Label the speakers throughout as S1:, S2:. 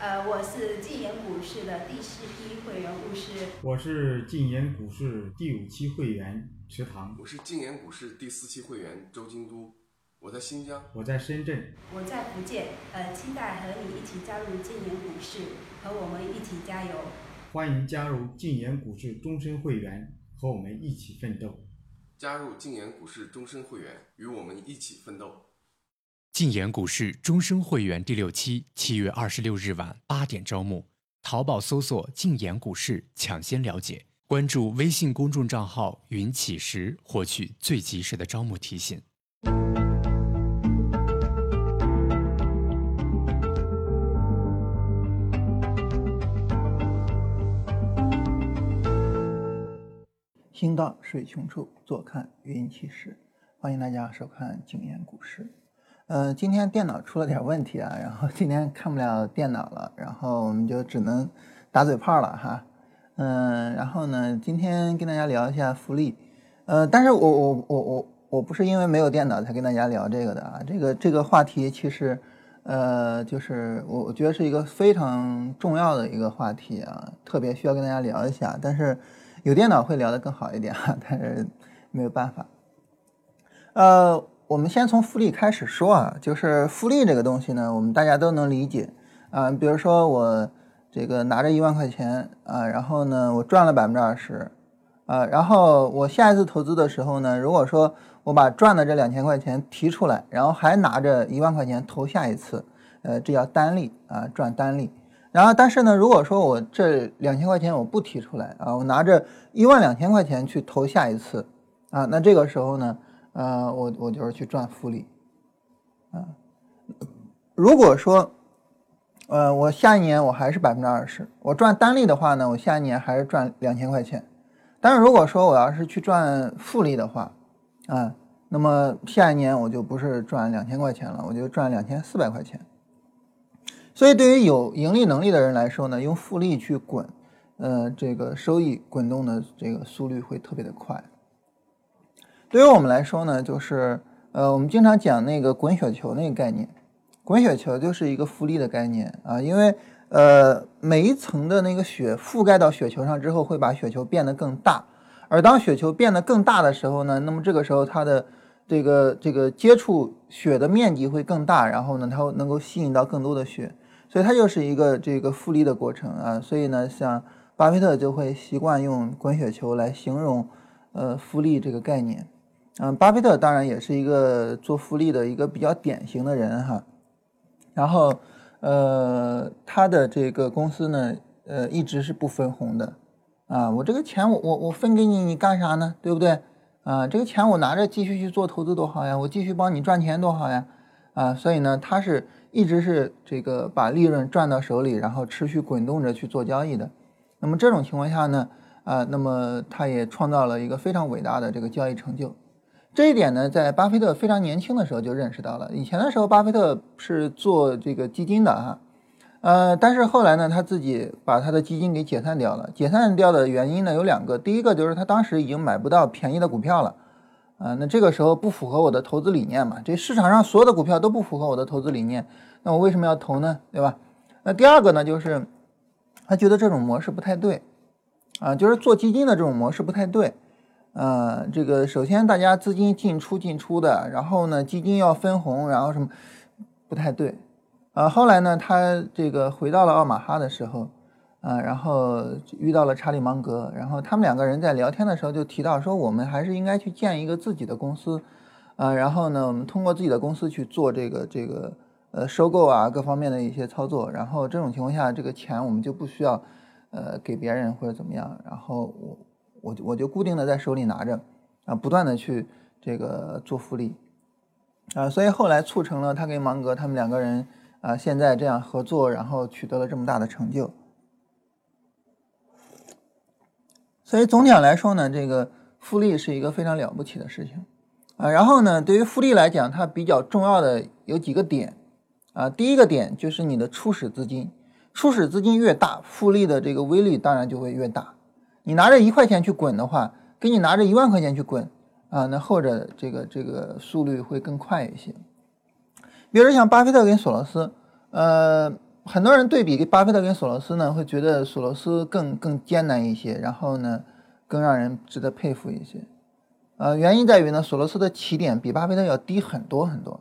S1: 呃，我是晋研股市的第四批会员巫师。
S2: 我是晋研股市第五期会员池塘。
S3: 我是晋研股市第四期会员周京都。我在新疆。
S2: 我在深圳。
S1: 我在福建。呃，期待和你一起加入晋研股市，和我们一起加油。
S2: 欢迎加入晋研股市终身会员，和我们一起奋斗。
S3: 加入晋研股市终身会员，与我们一起奋斗。
S4: 晋言股市终身会员第六期，七月二十六日晚八点招募。淘宝搜索“晋言股市”，抢先了解。关注微信公众账号“云起时”，获取最及时的招募提醒。
S5: 行到水穷处，坐看云起时。欢迎大家收看《静言股市》。呃，今天电脑出了点问题啊，然后今天看不了电脑了，然后我们就只能打嘴炮了哈。嗯，然后呢，今天跟大家聊一下福利。呃，但是我我我我我不是因为没有电脑才跟大家聊这个的啊。这个这个话题其实，呃，就是我我觉得是一个非常重要的一个话题啊，特别需要跟大家聊一下。但是有电脑会聊得更好一点哈，但是没有办法。呃。我们先从复利开始说啊，就是复利这个东西呢，我们大家都能理解啊。比如说我这个拿着一万块钱啊，然后呢我赚了百分之二十啊，然后我下一次投资的时候呢，如果说我把赚的这两千块钱提出来，然后还拿着一万块钱投下一次，呃，这叫单利啊，赚单利。然后但是呢，如果说我这两千块钱我不提出来啊，我拿着一万两千块钱去投下一次啊，那这个时候呢？呃，我我就是去赚复利，啊，如果说，呃，我下一年我还是百分之二十，我赚单利的话呢，我下一年还是赚两千块钱。但是如果说我要是去赚复利的话，啊，那么下一年我就不是赚两千块钱了，我就赚两千四百块钱。所以对于有盈利能力的人来说呢，用复利去滚，呃，这个收益滚动的这个速率会特别的快。对于我们来说呢，就是呃，我们经常讲那个滚雪球那个概念，滚雪球就是一个复利的概念啊，因为呃，每一层的那个雪覆盖到雪球上之后，会把雪球变得更大，而当雪球变得更大的时候呢，那么这个时候它的这个这个接触雪的面积会更大，然后呢，它会能够吸引到更多的雪，所以它就是一个这个复利的过程啊，所以呢，像巴菲特就会习惯用滚雪球来形容呃复利这个概念。嗯，巴菲特当然也是一个做复利的一个比较典型的人哈。然后，呃，他的这个公司呢，呃，一直是不分红的。啊，我这个钱我我我分给你，你干啥呢？对不对？啊，这个钱我拿着继续去做投资多好呀，我继续帮你赚钱多好呀。啊，所以呢，他是一直是这个把利润赚到手里，然后持续滚动着去做交易的。那么这种情况下呢，啊，那么他也创造了一个非常伟大的这个交易成就。这一点呢，在巴菲特非常年轻的时候就认识到了。以前的时候，巴菲特是做这个基金的哈，呃，但是后来呢，他自己把他的基金给解散掉了。解散掉的原因呢有两个，第一个就是他当时已经买不到便宜的股票了，啊，那这个时候不符合我的投资理念嘛？这市场上所有的股票都不符合我的投资理念，那我为什么要投呢？对吧？那第二个呢，就是他觉得这种模式不太对，啊，就是做基金的这种模式不太对。呃，这个首先大家资金进出进出的，然后呢基金要分红，然后什么不太对，啊，后来呢他这个回到了奥马哈的时候，啊，然后遇到了查理芒格，然后他们两个人在聊天的时候就提到说，我们还是应该去建一个自己的公司，啊，然后呢我们通过自己的公司去做这个这个呃收购啊各方面的一些操作，然后这种情况下这个钱我们就不需要呃给别人或者怎么样，然后我。我我就固定的在手里拿着，啊，不断的去这个做复利，啊，所以后来促成了他跟芒格他们两个人啊现在这样合作，然后取得了这么大的成就。所以总体上来说呢，这个复利是一个非常了不起的事情，啊，然后呢，对于复利来讲，它比较重要的有几个点，啊，第一个点就是你的初始资金，初始资金越大，复利的这个威力当然就会越大。你拿着一块钱去滚的话，跟你拿着一万块钱去滚啊，那后者这个这个速率会更快一些。比如像巴菲特跟索罗斯，呃，很多人对比巴菲特跟索罗斯呢，会觉得索罗斯更更艰难一些，然后呢，更让人值得佩服一些。呃，原因在于呢，索罗斯的起点比巴菲特要低很多很多。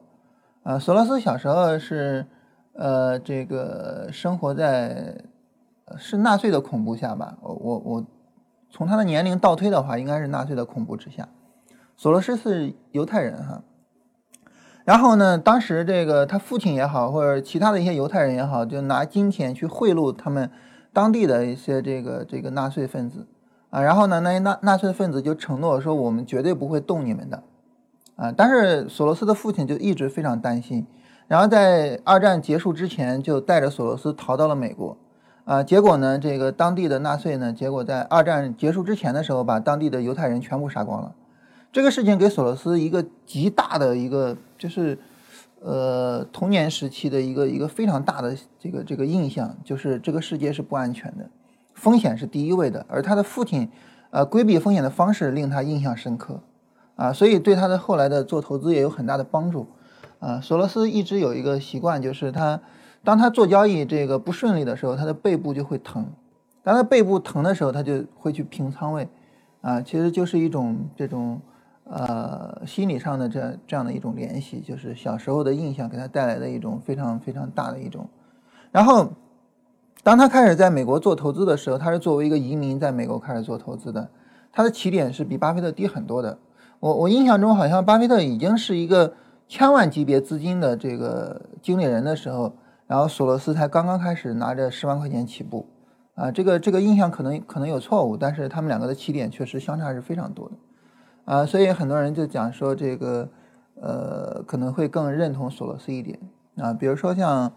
S5: 啊，索罗斯小时候是，呃，这个生活在是纳粹的恐怖下吧？我我我从他的年龄倒推的话，应该是纳粹的恐怖之下。索罗斯是犹太人哈。然后呢，当时这个他父亲也好，或者其他的一些犹太人也好，就拿金钱去贿赂他们当地的一些这个这个纳粹分子啊。然后呢，那些纳纳粹分子就承诺说，我们绝对不会动你们的啊。但是索罗斯的父亲就一直非常担心，然后在二战结束之前，就带着索罗斯逃到了美国啊。结果呢，这个当地的纳粹呢，结果在二战结束之前的时候，把当地的犹太人全部杀光了。这个事情给索罗斯一个极大的一个，就是，呃，童年时期的一个一个非常大的这个这个印象，就是这个世界是不安全的，风险是第一位的。而他的父亲，呃，规避风险的方式令他印象深刻，啊，所以对他的后来的做投资也有很大的帮助。啊，索罗斯一直有一个习惯，就是他当他做交易这个不顺利的时候，他的背部就会疼，当他背部疼的时候，他就会去平仓位，啊，其实就是一种这种。呃，心理上的这这样的一种联系，就是小时候的印象给他带来的一种非常非常大的一种。然后，当他开始在美国做投资的时候，他是作为一个移民在美国开始做投资的，他的起点是比巴菲特低很多的。我我印象中好像巴菲特已经是一个千万级别资金的这个经理人的时候，然后索罗斯才刚刚开始拿着十万块钱起步。啊，这个这个印象可能可能有错误，但是他们两个的起点确实相差是非常多的。啊，所以很多人就讲说这个，呃，可能会更认同索罗斯一点啊。比如说像，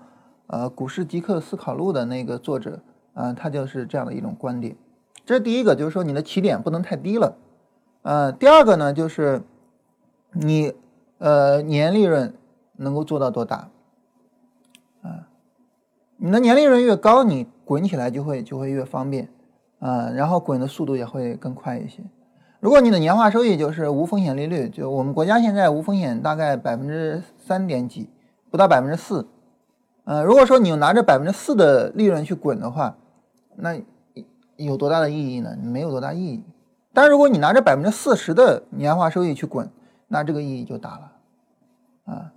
S5: 呃，《股市极客思考录》的那个作者啊，他就是这样的一种观点。这是第一个，就是说你的起点不能太低了。呃，第二个呢，就是你呃年利润能够做到多大？你的年利润越高，你滚起来就会就会越方便啊，然后滚的速度也会更快一些。如果你的年化收益就是无风险利率，就我们国家现在无风险大概百分之三点几，不到百分之四。呃，如果说你拿着百分之四的利润去滚的话，那有多大的意义呢？没有多大意义。但如果你拿着百分之四十的年化收益去滚，那这个意义就大了啊。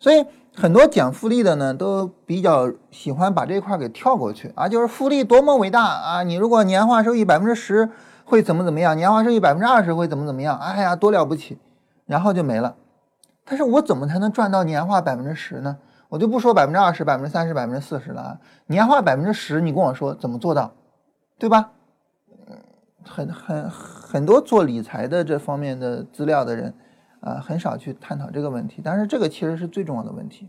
S5: 所以很多讲复利的呢，都比较喜欢把这块给跳过去啊，就是复利多么伟大啊！你如果年化收益百分之十。会怎么怎么样？年化收益百分之二十会怎么怎么样？哎呀，多了不起，然后就没了。但是我怎么才能赚到年化百分之十呢？我就不说百分之二十、百分之三十、百分之四十了啊，年化百分之十，你跟我说怎么做到，对吧？嗯，很很很多做理财的这方面的资料的人啊，很少去探讨这个问题。但是这个其实是最重要的问题。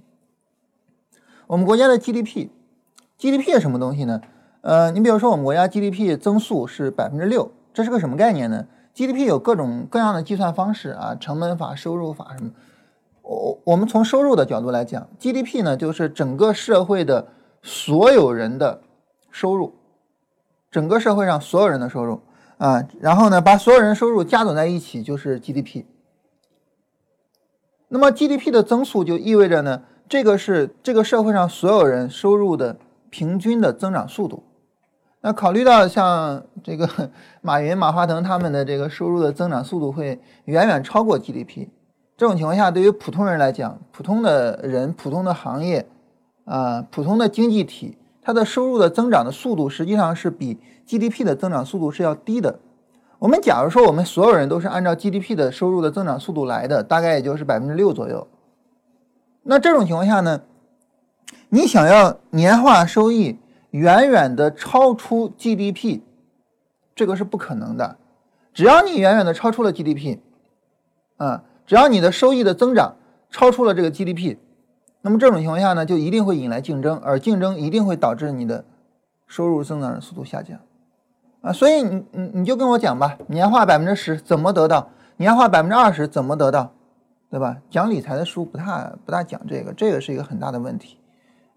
S5: 我们国家的 GDP，GDP 是什么东西呢？呃，你比如说我们国家 GDP 增速是百分之六。这是个什么概念呢？GDP 有各种各样的计算方式啊，成本法、收入法什么。我我们从收入的角度来讲，GDP 呢就是整个社会的所有人的收入，整个社会上所有人的收入啊，然后呢把所有人收入加总在一起就是 GDP。那么 GDP 的增速就意味着呢，这个是这个社会上所有人收入的平均的增长速度。那考虑到像这个 马云、马化腾他们的这个收入的增长速度会远远超过 GDP，这种情况下，对于普通人来讲，普通的人、普通的行业，啊，普通的经济体，它的收入的增长的速度实际上是比 GDP 的增长速度是要低的。我们假如说我们所有人都是按照 GDP 的收入的增长速度来的，大概也就是百分之六左右。那这种情况下呢，你想要年化收益？远远的超出 GDP，这个是不可能的。只要你远远的超出了 GDP，啊，只要你的收益的增长超出了这个 GDP，那么这种情况下呢，就一定会引来竞争，而竞争一定会导致你的收入增长的速度下降。啊，所以你你你就跟我讲吧，年化百分之十怎么得到？年化百分之二十怎么得到？对吧？讲理财的书不大不大讲这个，这个是一个很大的问题。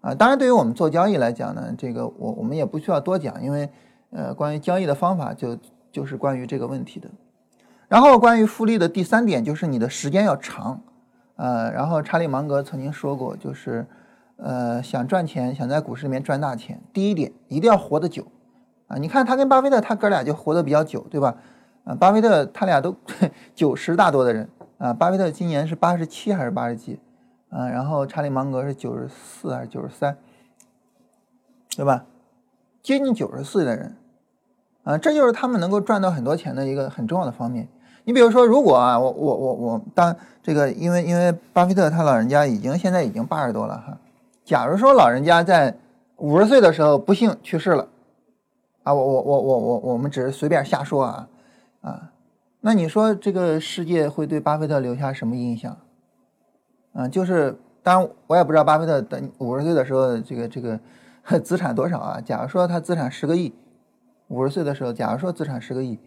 S5: 啊，当然，对于我们做交易来讲呢，这个我我们也不需要多讲，因为，呃，关于交易的方法就就是关于这个问题的。然后，关于复利的第三点就是你的时间要长，呃，然后查理芒格曾经说过，就是，呃，想赚钱，想在股市里面赚大钱，第一点一定要活得久啊！你看他跟巴菲特，他哥俩就活得比较久，对吧？啊，巴菲特他俩都 九十大多的人啊，巴菲特今年是八十七还是八十几啊？然后查理芒格是九十四还是九十三，对吧？接近九十岁的人啊，这就是他们能够赚到很多钱的一个很重要的方面。你比如说，如果啊，我我我我当这个，因为因为巴菲特他老人家已经现在已经八十多了哈。假如说老人家在五十岁的时候不幸去世了，啊，我我我我我我们只是随便瞎说啊啊，那你说这个世界会对巴菲特留下什么印象？嗯，就是当然我也不知道巴菲特等五十岁的时候这个这个 资产多少啊？假如说他资产十个亿，五十岁的时候，假如说资产十个亿，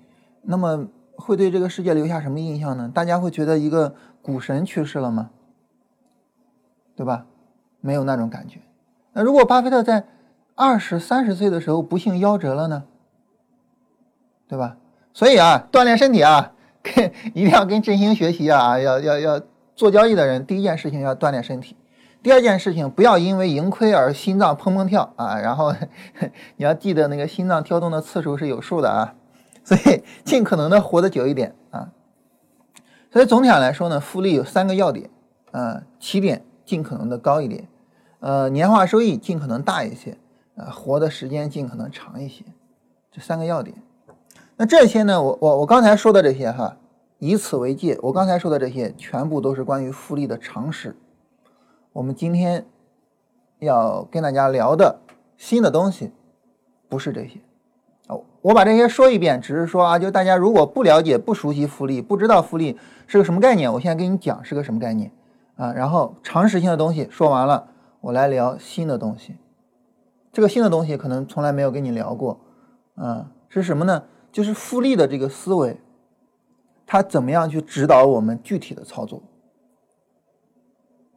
S5: 那么。会对这个世界留下什么印象呢？大家会觉得一个股神去世了吗？对吧？没有那种感觉。那如果巴菲特在二十三十岁的时候不幸夭折了呢？对吧？所以啊，锻炼身体啊，跟一定要跟振兴学习啊！要要要做交易的人，第一件事情要锻炼身体。第二件事情，不要因为盈亏而心脏砰砰跳啊！然后 你要记得那个心脏跳动的次数是有数的啊。所以尽可能的活得久一点啊。所以总体上来说呢，复利有三个要点啊：起点尽可能的高一点，呃，年化收益尽可能大一些，啊，活的时间尽可能长一些，这三个要点。那这些呢，我我我刚才说的这些哈，以此为戒。我刚才说的这些全部都是关于复利的常识。我们今天要跟大家聊的新的东西不是这些。哦我把这些说一遍，只是说啊，就大家如果不了解、不熟悉复利，不知道复利是个什么概念，我现在跟你讲是个什么概念啊。然后常识性的东西说完了，我来聊新的东西。这个新的东西可能从来没有跟你聊过啊，是什么呢？就是复利的这个思维，它怎么样去指导我们具体的操作？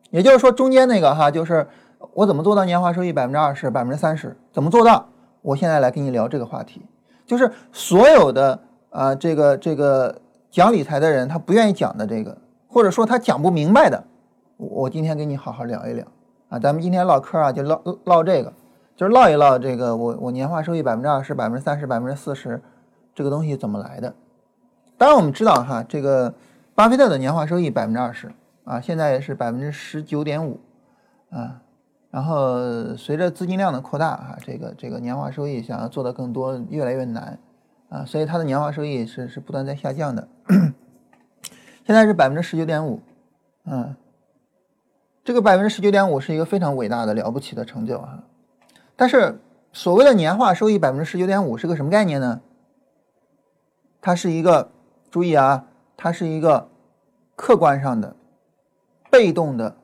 S5: 也就是说，中间那个哈，就是我怎么做到年化收益百分之二十、百分之三十？怎么做到？我现在来跟你聊这个话题。就是所有的啊，这个这个讲理财的人，他不愿意讲的这个，或者说他讲不明白的，我今天跟你好好聊一聊啊。咱们今天唠嗑啊，就唠唠这个，就是唠一唠这个我我年化收益百分之二十、百分之三十、百分之四十，这个东西怎么来的？当然我们知道哈，这个巴菲特的年化收益百分之二十啊，现在是百分之十九点五啊。然后随着资金量的扩大啊，这个这个年化收益想要做的更多越来越难啊，所以它的年化收益是是不断在下降的，现在是百分之十九点五，嗯，这个百分之十九点五是一个非常伟大的了不起的成就啊。但是所谓的年化收益百分之十九点五是个什么概念呢？它是一个注意啊，它是一个客观上的被动的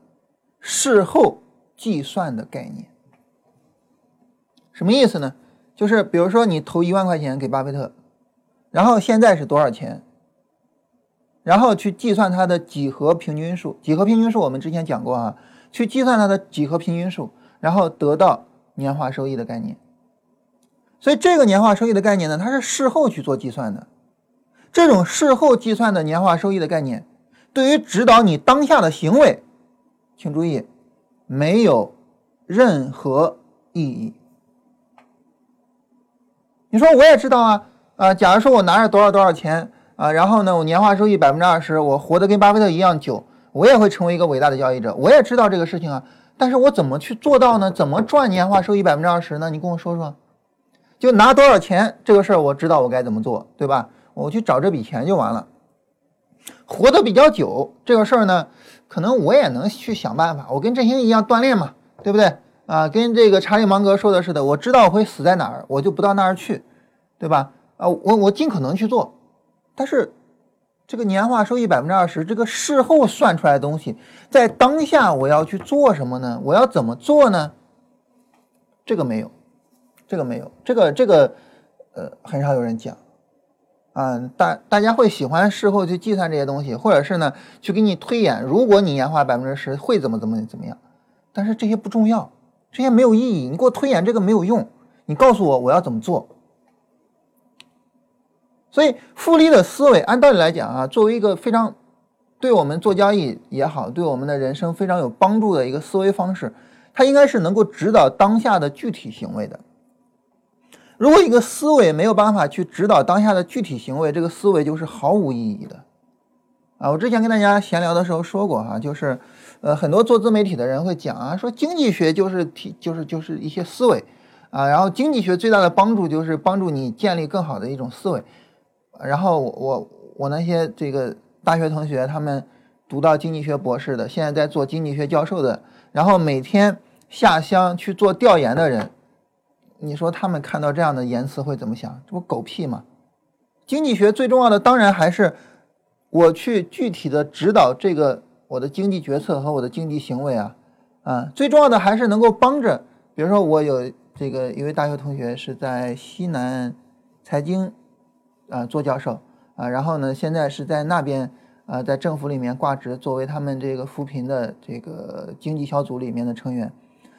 S5: 事后。计算的概念，什么意思呢？就是比如说你投一万块钱给巴菲特，然后现在是多少钱？然后去计算它的几何平均数。几何平均数我们之前讲过啊，去计算它的几何平均数，然后得到年化收益的概念。所以这个年化收益的概念呢，它是事后去做计算的。这种事后计算的年化收益的概念，对于指导你当下的行为，请注意。没有任何意义。你说我也知道啊，啊，假如说我拿着多少多少钱啊，然后呢，我年化收益百分之二十，我活得跟巴菲特一样久，我也会成为一个伟大的交易者。我也知道这个事情啊，但是我怎么去做到呢？怎么赚年化收益百分之二十呢？你跟我说说。就拿多少钱这个事儿，我知道我该怎么做，对吧？我去找这笔钱就完了。活得比较久这个事儿呢？可能我也能去想办法，我跟振兴一样锻炼嘛，对不对啊？跟这个查理芒格说的似的，我知道我会死在哪儿，我就不到那儿去，对吧？啊，我我尽可能去做，但是这个年化收益百分之二十，这个事后算出来的东西，在当下我要去做什么呢？我要怎么做呢？这个没有，这个没有，这个这个呃，很少有人讲。啊，大大家会喜欢事后去计算这些东西，或者是呢，去给你推演，如果你年化百分之十会怎么怎么怎么样？但是这些不重要，这些没有意义，你给我推演这个没有用，你告诉我我要怎么做。所以复利的思维，按道理来讲啊，作为一个非常对我们做交易也好，对我们的人生非常有帮助的一个思维方式，它应该是能够指导当下的具体行为的。如果一个思维没有办法去指导当下的具体行为，这个思维就是毫无意义的。啊，我之前跟大家闲聊的时候说过哈，就是，呃，很多做自媒体的人会讲啊，说经济学就是提就是就是一些思维，啊，然后经济学最大的帮助就是帮助你建立更好的一种思维。然后我我我那些这个大学同学，他们读到经济学博士的，现在在做经济学教授的，然后每天下乡去做调研的人。你说他们看到这样的言辞会怎么想？这不狗屁吗？经济学最重要的当然还是我去具体的指导这个我的经济决策和我的经济行为啊啊！最重要的还是能够帮着，比如说我有这个一位大学同学是在西南财经啊做教授啊，然后呢现在是在那边啊在政府里面挂职，作为他们这个扶贫的这个经济小组里面的成员。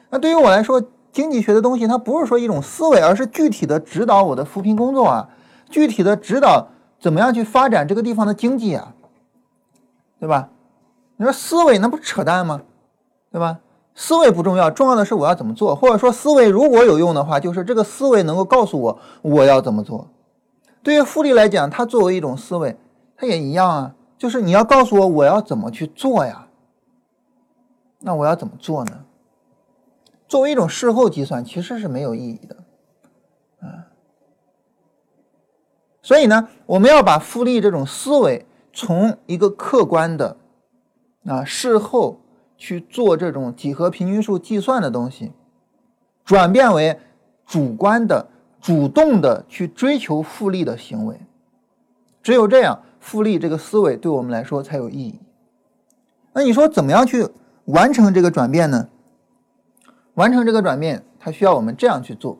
S5: 那对于我来说，经济学的东西，它不是说一种思维，而是具体的指导我的扶贫工作啊，具体的指导怎么样去发展这个地方的经济啊，对吧？你说思维那不扯淡吗？对吧？思维不重要，重要的是我要怎么做，或者说思维如果有用的话，就是这个思维能够告诉我我要怎么做。对于复利来讲，它作为一种思维，它也一样啊，就是你要告诉我我要怎么去做呀，那我要怎么做呢？作为一种事后计算，其实是没有意义的，啊，所以呢，我们要把复利这种思维从一个客观的啊事后去做这种几何平均数计算的东西，转变为主观的、主动的去追求复利的行为。只有这样，复利这个思维对我们来说才有意义。那你说怎么样去完成这个转变呢？完成这个转变，它需要我们这样去做。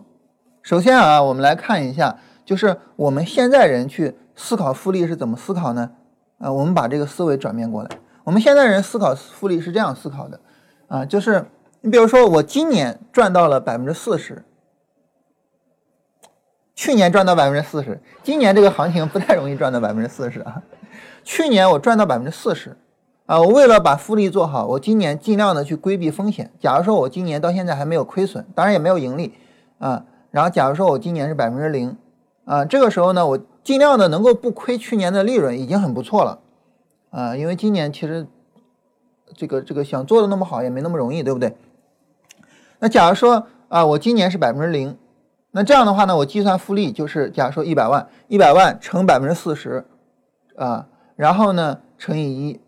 S5: 首先啊，我们来看一下，就是我们现在人去思考复利是怎么思考呢？啊，我们把这个思维转变过来。我们现在人思考复利是这样思考的，啊，就是你比如说我今年赚到了百分之四十，去年赚到百分之四十，今年这个行情不太容易赚到百分之四十啊。去年我赚到百分之四十。啊，我为了把复利做好，我今年尽量的去规避风险。假如说我今年到现在还没有亏损，当然也没有盈利啊。然后假如说我今年是百分之零啊，这个时候呢，我尽量的能够不亏去年的利润，已经很不错了啊。因为今年其实这个这个想做的那么好也没那么容易，对不对？那假如说啊，我今年是百分之零，那这样的话呢，我计算复利就是假如说一百万，一百万乘百分之四十啊，然后呢乘以一。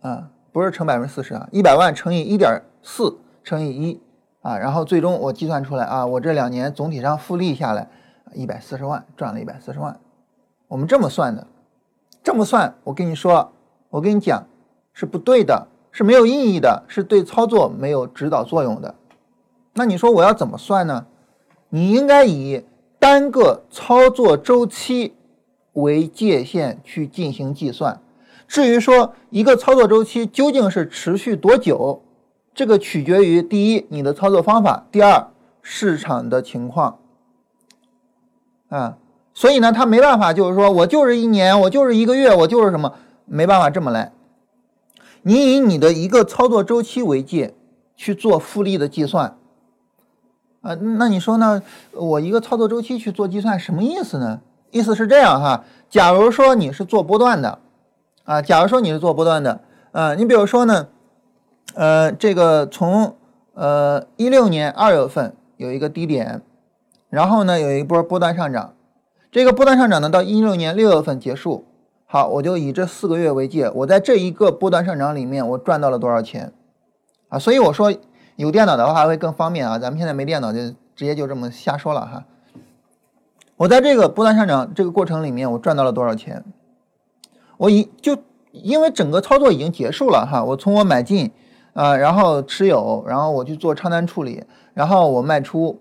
S5: 啊，不是乘百分之四十啊，一百万乘以一点四乘以一啊，然后最终我计算出来啊，我这两年总体上复利下来一百四十万，赚了一百四十万。我们这么算的，这么算，我跟你说，我跟你讲是不对的，是没有意义的，是对操作没有指导作用的。那你说我要怎么算呢？你应该以单个操作周期为界限去进行计算。至于说一个操作周期究竟是持续多久，这个取决于第一你的操作方法，第二市场的情况，啊，所以呢，他没办法，就是说我就是一年，我就是一个月，我就是什么，没办法这么来。你以你的一个操作周期为界去做复利的计算，啊，那你说呢？我一个操作周期去做计算什么意思呢？意思是这样哈，假如说你是做波段的。啊，假如说你是做波段的，啊，你比如说呢，呃，这个从呃一六年二月份有一个低点，然后呢有一波波段上涨，这个波段上涨呢到一六年六月份结束，好，我就以这四个月为界，我在这一个波段上涨里面我赚到了多少钱？啊，所以我说有电脑的话会更方便啊，咱们现在没电脑就直接就这么瞎说了哈。我在这个波段上涨这个过程里面我赚到了多少钱？我已就因为整个操作已经结束了哈，我从我买进啊，然后持有，然后我去做仓单处理，然后我卖出，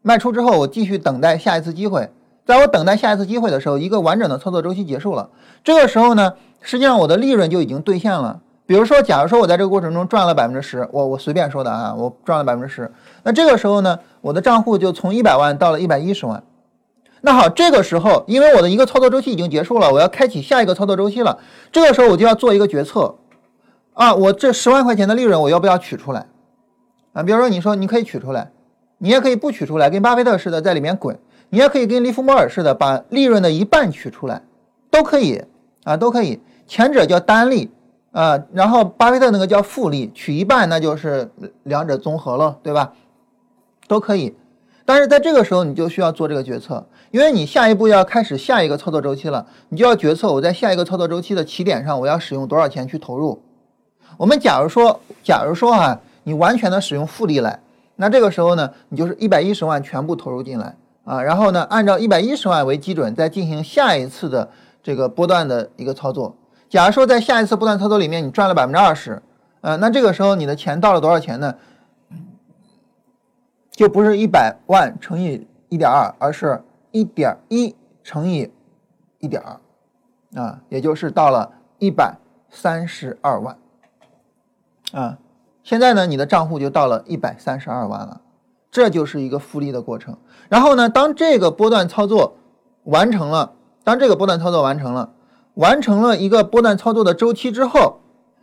S5: 卖出之后我继续等待下一次机会，在我等待下一次机会的时候，一个完整的操作周期结束了。这个时候呢，实际上我的利润就已经兑现了。比如说，假如说我在这个过程中赚了百分之十，我我随便说的啊，我赚了百分之十，那这个时候呢，我的账户就从一百万到了一百一十万。那好，这个时候，因为我的一个操作周期已经结束了，我要开启下一个操作周期了。这个时候，我就要做一个决策，啊，我这十万块钱的利润，我要不要取出来？啊。比如说你说你可以取出来，你也可以不取出来，跟巴菲特似的在里面滚，你也可以跟利弗莫尔似的把利润的一半取出来，都可以啊，都可以。前者叫单利啊，然后巴菲特那个叫复利，取一半那就是两者综合了，对吧？都可以。但是在这个时候，你就需要做这个决策，因为你下一步要开始下一个操作周期了，你就要决策我在下一个操作周期的起点上，我要使用多少钱去投入。我们假如说，假如说哈，你完全的使用复利来，那这个时候呢，你就是一百一十万全部投入进来啊，然后呢，按照一百一十万为基准，再进行下一次的这个波段的一个操作。假如说在下一次波段操作里面，你赚了百分之二十，呃，那这个时候你的钱到了多少钱呢？就不是一百万乘以一点二，而是一点一乘以一点二，啊，也就是到了一百三十二万，啊，现在呢，你的账户就到了一百三十二万了，这就是一个复利的过程。然后呢，当这个波段操作完成了，当这个波段操作完成了，完成了一个波段操作的周期之后，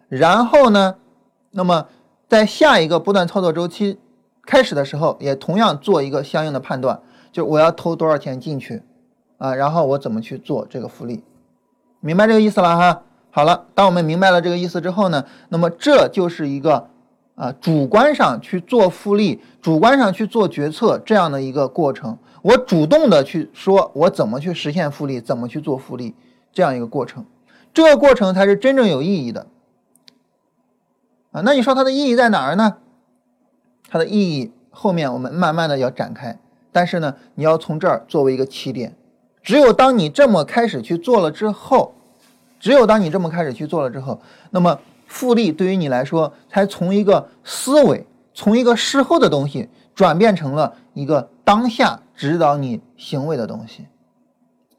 S5: 然后呢，那么在下一个波段操作周期。开始的时候也同样做一个相应的判断，就我要投多少钱进去，啊，然后我怎么去做这个复利，明白这个意思了哈？好了，当我们明白了这个意思之后呢，那么这就是一个啊主观上去做复利，主观上去做决策这样的一个过程。我主动的去说我怎么去实现复利，怎么去做复利这样一个过程，这个过程才是真正有意义的啊。那你说它的意义在哪儿呢？它的意义后面我们慢慢的要展开，但是呢，你要从这儿作为一个起点，只有当你这么开始去做了之后，只有当你这么开始去做了之后，那么复利对于你来说才从一个思维，从一个事后的东西转变成了一个当下指导你行为的东西。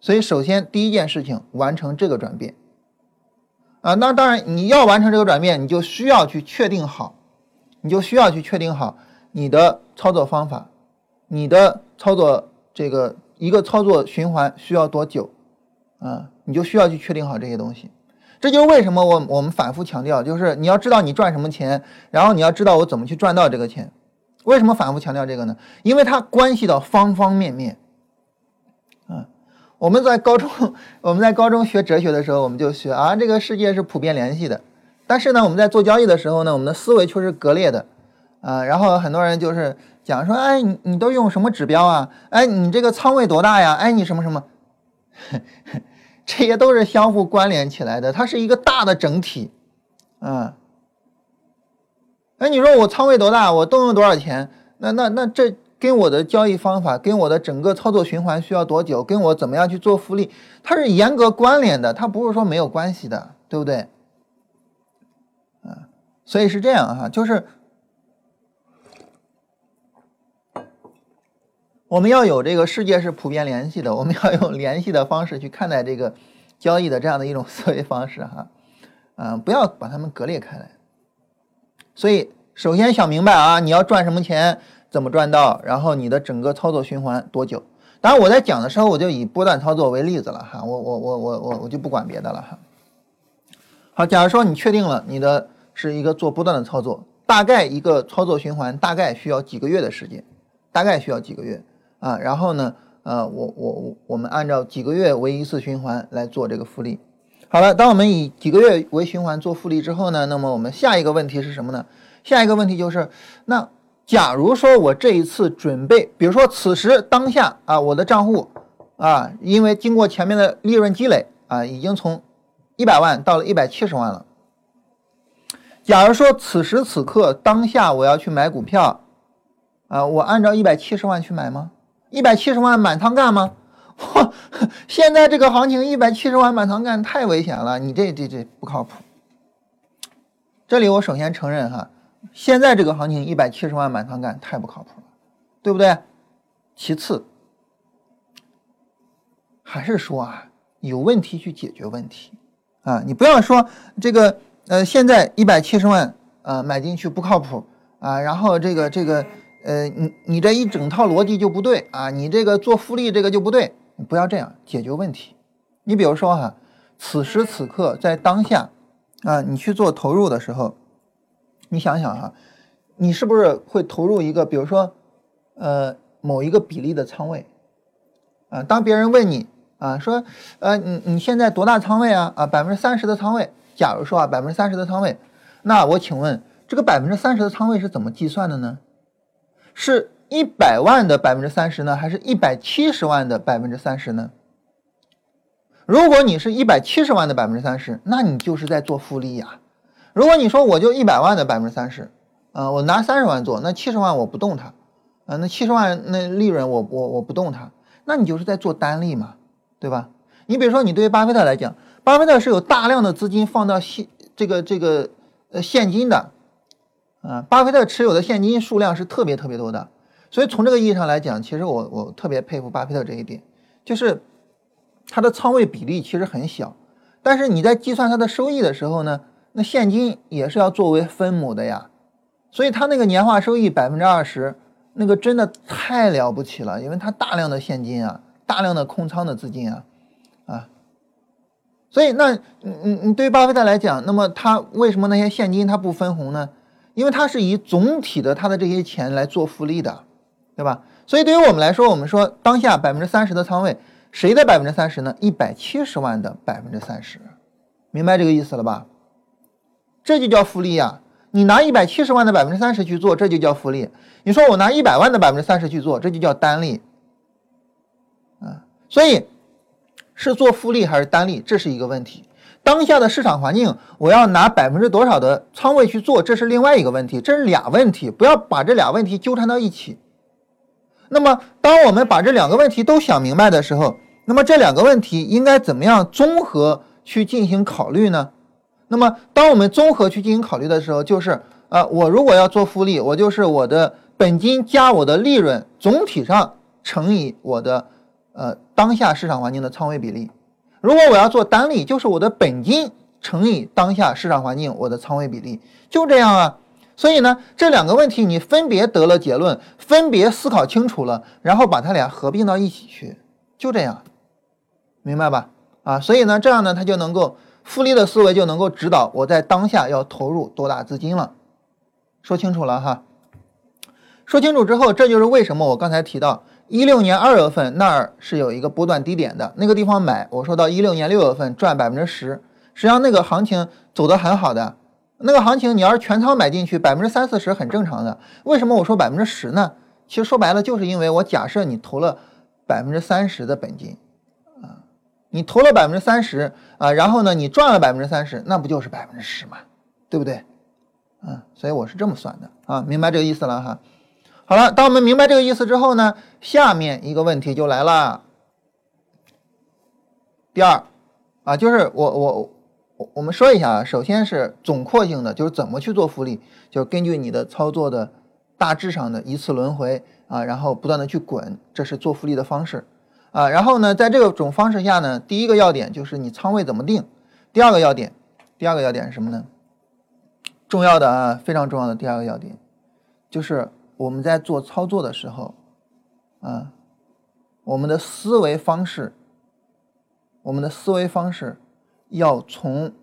S5: 所以，首先第一件事情完成这个转变啊，那当然你要完成这个转变，你就需要去确定好。你就需要去确定好你的操作方法，你的操作这个一个操作循环需要多久啊？你就需要去确定好这些东西。这就是为什么我我们反复强调，就是你要知道你赚什么钱，然后你要知道我怎么去赚到这个钱。为什么反复强调这个呢？因为它关系到方方面面。我们在高中我们在高中学哲学的时候，我们就学啊，这个世界是普遍联系的。但是呢，我们在做交易的时候呢，我们的思维却是割裂的，啊，然后很多人就是讲说，哎，你你都用什么指标啊？哎，你这个仓位多大呀？哎，你什么什么，这些都是相互关联起来的，它是一个大的整体，啊，哎，你说我仓位多大？我动用多少钱？那那那这跟我的交易方法，跟我的整个操作循环需要多久？跟我怎么样去做复利，它是严格关联的，它不是说没有关系的，对不对？所以是这样哈，就是我们要有这个世界是普遍联系的，我们要用联系的方式去看待这个交易的这样的一种思维方式哈，嗯，不要把它们割裂开来。所以首先想明白啊，你要赚什么钱，怎么赚到，然后你的整个操作循环多久。当然我在讲的时候，我就以波段操作为例子了哈，我我我我我我就不管别的了哈。好，假如说你确定了你的。是一个做波段的操作，大概一个操作循环大概需要几个月的时间，大概需要几个月啊。然后呢，呃，我我我们按照几个月为一次循环来做这个复利。好了，当我们以几个月为循环做复利之后呢，那么我们下一个问题是什么呢？下一个问题就是，那假如说我这一次准备，比如说此时当下啊，我的账户啊，因为经过前面的利润积累啊，已经从一百万到了一百七十万了。假如说此时此刻当下我要去买股票，啊，我按照一百七十万去买吗？一百七十万满仓干吗？嚯，现在这个行情一百七十万满仓干太危险了，你这这这不靠谱。这里我首先承认哈，现在这个行情一百七十万满仓干太不靠谱了，对不对？其次，还是说啊，有问题去解决问题啊，你不要说这个。呃，现在一百七十万啊买进去不靠谱啊，然后这个这个呃，你你这一整套逻辑就不对啊，你这个做复利这个就不对，不要这样解决问题。你比如说哈，此时此刻在当下啊，你去做投入的时候，你想想哈，你是不是会投入一个，比如说，呃，某一个比例的仓位？啊，当别人问你啊，说，呃，你你现在多大仓位啊？啊，百分之三十的仓位。假如说啊，百分之三十的仓位，那我请问，这个百分之三十的仓位是怎么计算的呢？是一百万的百分之三十呢，还是一百七十万的百分之三十呢？如果你是一百七十万的百分之三十，那你就是在做复利呀。如果你说我就一百万的百分之三十，啊，我拿三十万做，那七十万我不动它，啊，那七十万那利润我我我不动它，那你就是在做单利嘛，对吧？你比如说你对于巴菲特来讲。巴菲特是有大量的资金放到现这个这个呃现金的，啊，巴菲特持有的现金数量是特别特别多的，所以从这个意义上来讲，其实我我特别佩服巴菲特这一点，就是他的仓位比例其实很小，但是你在计算他的收益的时候呢，那现金也是要作为分母的呀，所以他那个年化收益百分之二十，那个真的太了不起了，因为他大量的现金啊，大量的空仓的资金啊，啊。所以，那你你你对于巴菲特来讲，那么他为什么那些现金他不分红呢？因为他是以总体的他的这些钱来做复利的，对吧？所以对于我们来说，我们说当下百分之三十的仓位，谁的百分之三十呢？一百七十万的百分之三十，明白这个意思了吧？这就叫复利呀！你拿一百七十万的百分之三十去做，这就叫复利。你说我拿一百万的百分之三十去做，这就叫单利，啊，所以。是做复利还是单利，这是一个问题。当下的市场环境，我要拿百分之多少的仓位去做，这是另外一个问题。这是俩问题，不要把这俩问题纠缠到一起。那么，当我们把这两个问题都想明白的时候，那么这两个问题应该怎么样综合去进行考虑呢？那么，当我们综合去进行考虑的时候，就是呃，我如果要做复利，我就是我的本金加我的利润总体上乘以我的。呃，当下市场环境的仓位比例，如果我要做单利，就是我的本金乘以当下市场环境我的仓位比例，就这样啊。所以呢，这两个问题你分别得了结论，分别思考清楚了，然后把它俩合并到一起去，就这样，明白吧？啊，所以呢，这样呢，它就能够复利的思维就能够指导我在当下要投入多大资金了。说清楚了哈，说清楚之后，这就是为什么我刚才提到。一六年二月份那儿是有一个波段低点的那个地方买，我说到一六年六月份赚百分之十，实际上那个行情走得很好的，那个行情你要是全仓买进去，百分之三四十很正常的。为什么我说百分之十呢？其实说白了就是因为我假设你投了百分之三十的本金，你投了百分之三十啊，然后呢你赚了百分之三十，那不就是百分之十嘛，对不对？嗯，所以我是这么算的啊，明白这个意思了哈。好了，当我们明白这个意思之后呢，下面一个问题就来了。第二，啊，就是我我我我们说一下啊，首先是总括性的，就是怎么去做复利，就是根据你的操作的大致上的一次轮回啊，然后不断的去滚，这是做复利的方式啊。然后呢，在这种方式下呢，第一个要点就是你仓位怎么定，第二个要点，第二个要点是什么呢？重要的啊，非常重要的第二个要点就是。我们在做操作的时候，啊，我们的思维方式，我们的思维方式要从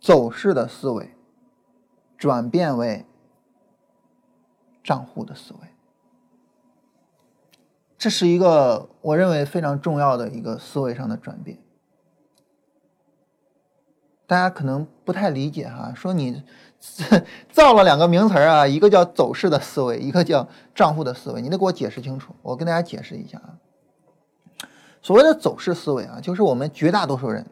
S5: 走势的思维转变为账户的思维，这是一个我认为非常重要的一个思维上的转变。大家可能不太理解哈，说你。造了两个名词啊，一个叫走势的思维，一个叫账户的思维，你得给我解释清楚。我跟大家解释一下啊，所谓的走势思维啊，就是我们绝大多数人，